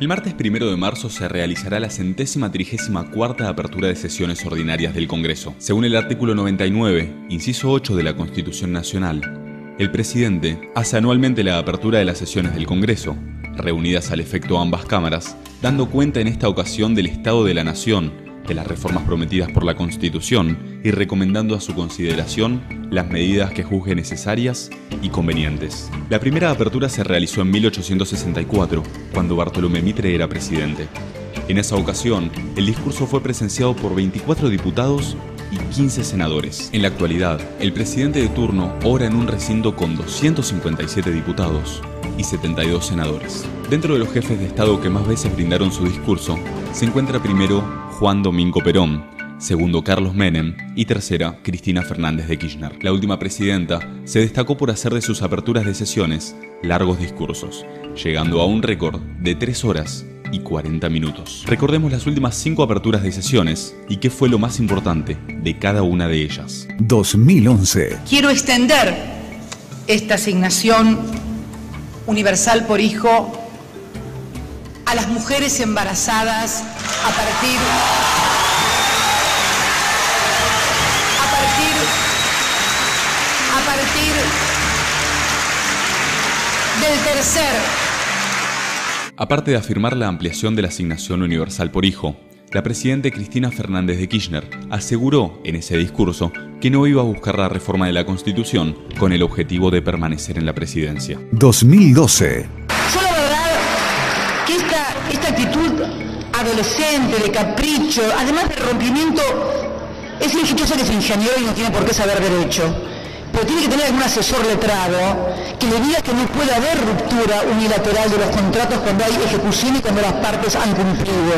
El martes primero de marzo se realizará la centésima trigésima cuarta apertura de sesiones ordinarias del Congreso. Según el artículo 99, inciso 8 de la Constitución Nacional, el presidente hace anualmente la apertura de las sesiones del Congreso, reunidas al efecto ambas cámaras, dando cuenta en esta ocasión del Estado de la Nación, de las reformas prometidas por la Constitución y recomendando a su consideración las medidas que juzgue necesarias y convenientes. La primera apertura se realizó en 1864, cuando Bartolomé Mitre era presidente. En esa ocasión, el discurso fue presenciado por 24 diputados y 15 senadores. En la actualidad, el presidente de turno ora en un recinto con 257 diputados y 72 senadores. Dentro de los jefes de Estado que más veces brindaron su discurso, se encuentra primero Juan Domingo Perón, segundo Carlos Menem y tercera Cristina Fernández de Kirchner. La última presidenta se destacó por hacer de sus aperturas de sesiones largos discursos, llegando a un récord de 3 horas y 40 minutos. Recordemos las últimas 5 aperturas de sesiones y qué fue lo más importante de cada una de ellas. 2011. Quiero extender esta asignación universal por hijo a las mujeres embarazadas a partir a partir a partir del tercer Aparte de afirmar la ampliación de la asignación universal por hijo, la presidenta Cristina Fernández de Kirchner aseguró en ese discurso que no iba a buscar la reforma de la Constitución con el objetivo de permanecer en la presidencia. 2012. Adolescente, de capricho, además de rompimiento, es ingeniosa que se ingeniero y no tiene por qué saber derecho. Pero tiene que tener algún asesor letrado que le diga que no puede haber ruptura unilateral de los contratos cuando hay ejecución y cuando las partes han cumplido.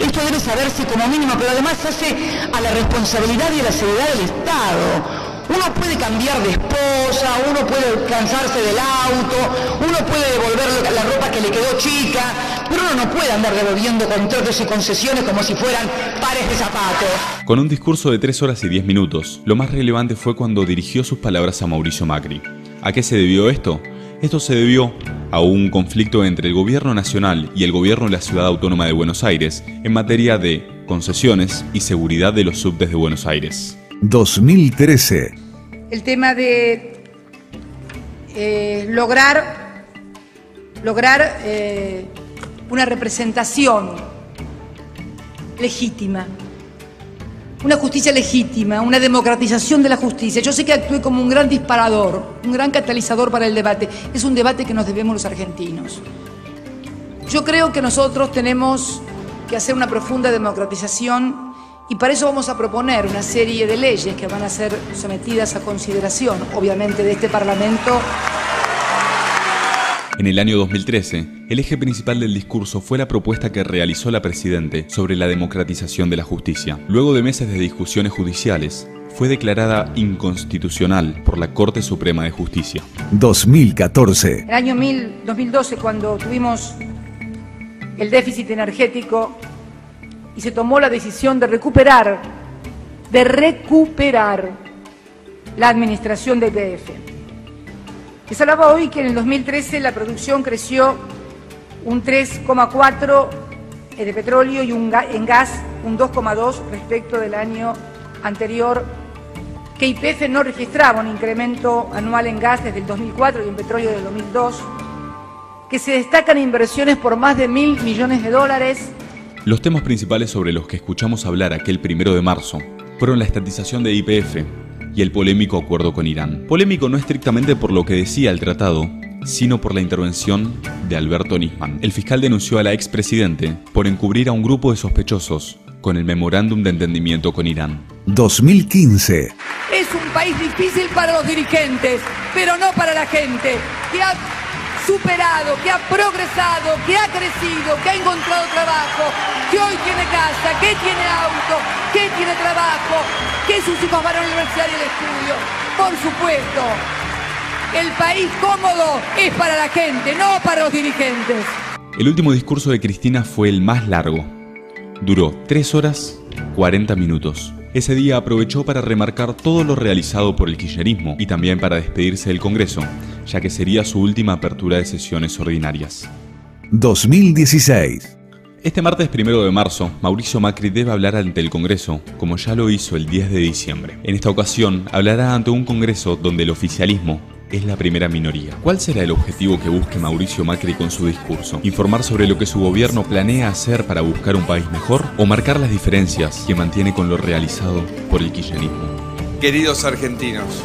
Esto debe saberse como mínimo, pero además hace a la responsabilidad y a la seguridad del Estado. Uno puede cambiar de esposa, uno puede cansarse del auto, uno puede devolver la ropa que le quedó chica, pero uno no puede andar devolviendo contratos y concesiones como si fueran pares de zapatos. Con un discurso de 3 horas y 10 minutos, lo más relevante fue cuando dirigió sus palabras a Mauricio Macri. ¿A qué se debió esto? Esto se debió a un conflicto entre el gobierno nacional y el gobierno de la Ciudad Autónoma de Buenos Aires en materia de concesiones y seguridad de los subtes de Buenos Aires. 2013. El tema de eh, lograr, lograr eh, una representación legítima, una justicia legítima, una democratización de la justicia. Yo sé que actué como un gran disparador, un gran catalizador para el debate. Es un debate que nos debemos los argentinos. Yo creo que nosotros tenemos que hacer una profunda democratización y para eso vamos a proponer una serie de leyes que van a ser sometidas a consideración, obviamente, de este Parlamento. En el año 2013, el eje principal del discurso fue la propuesta que realizó la Presidente sobre la democratización de la justicia. Luego de meses de discusiones judiciales, fue declarada inconstitucional por la Corte Suprema de Justicia. 2014. El año 2012, cuando tuvimos el déficit energético y se tomó la decisión de recuperar, de recuperar la administración de EPF. Les hablaba hoy que en el 2013 la producción creció un 3,4 de petróleo y un en gas un 2,2 respecto del año anterior, que IPF no registraba un incremento anual en gas desde el 2004 y en petróleo desde el 2002, que se destacan inversiones por más de mil millones de dólares. Los temas principales sobre los que escuchamos hablar aquel primero de marzo fueron la estatización de IPF y el polémico acuerdo con Irán. Polémico no estrictamente por lo que decía el tratado, sino por la intervención de Alberto Nisman. El fiscal denunció a la expresidente por encubrir a un grupo de sospechosos con el memorándum de entendimiento con Irán. 2015. Es un país difícil para los dirigentes, pero no para la gente, que ha superado, que ha progresado, que ha crecido, que ha encontrado trabajo, que hoy tiene casa, que tiene auto, que tiene trabajo, que sus hijos van a la universidad y al estudio. Por supuesto, el país cómodo es para la gente, no para los dirigentes. El último discurso de Cristina fue el más largo. Duró 3 horas 40 minutos. Ese día aprovechó para remarcar todo lo realizado por el kirchnerismo y también para despedirse del Congreso, ya que sería su última apertura de sesiones ordinarias. 2016. Este martes primero de marzo, Mauricio Macri debe hablar ante el Congreso, como ya lo hizo el 10 de diciembre. En esta ocasión, hablará ante un Congreso donde el oficialismo es la primera minoría. ¿Cuál será el objetivo que busque Mauricio Macri con su discurso? ¿Informar sobre lo que su gobierno planea hacer para buscar un país mejor? ¿O marcar las diferencias que mantiene con lo realizado por el kirchnerismo? Queridos argentinos,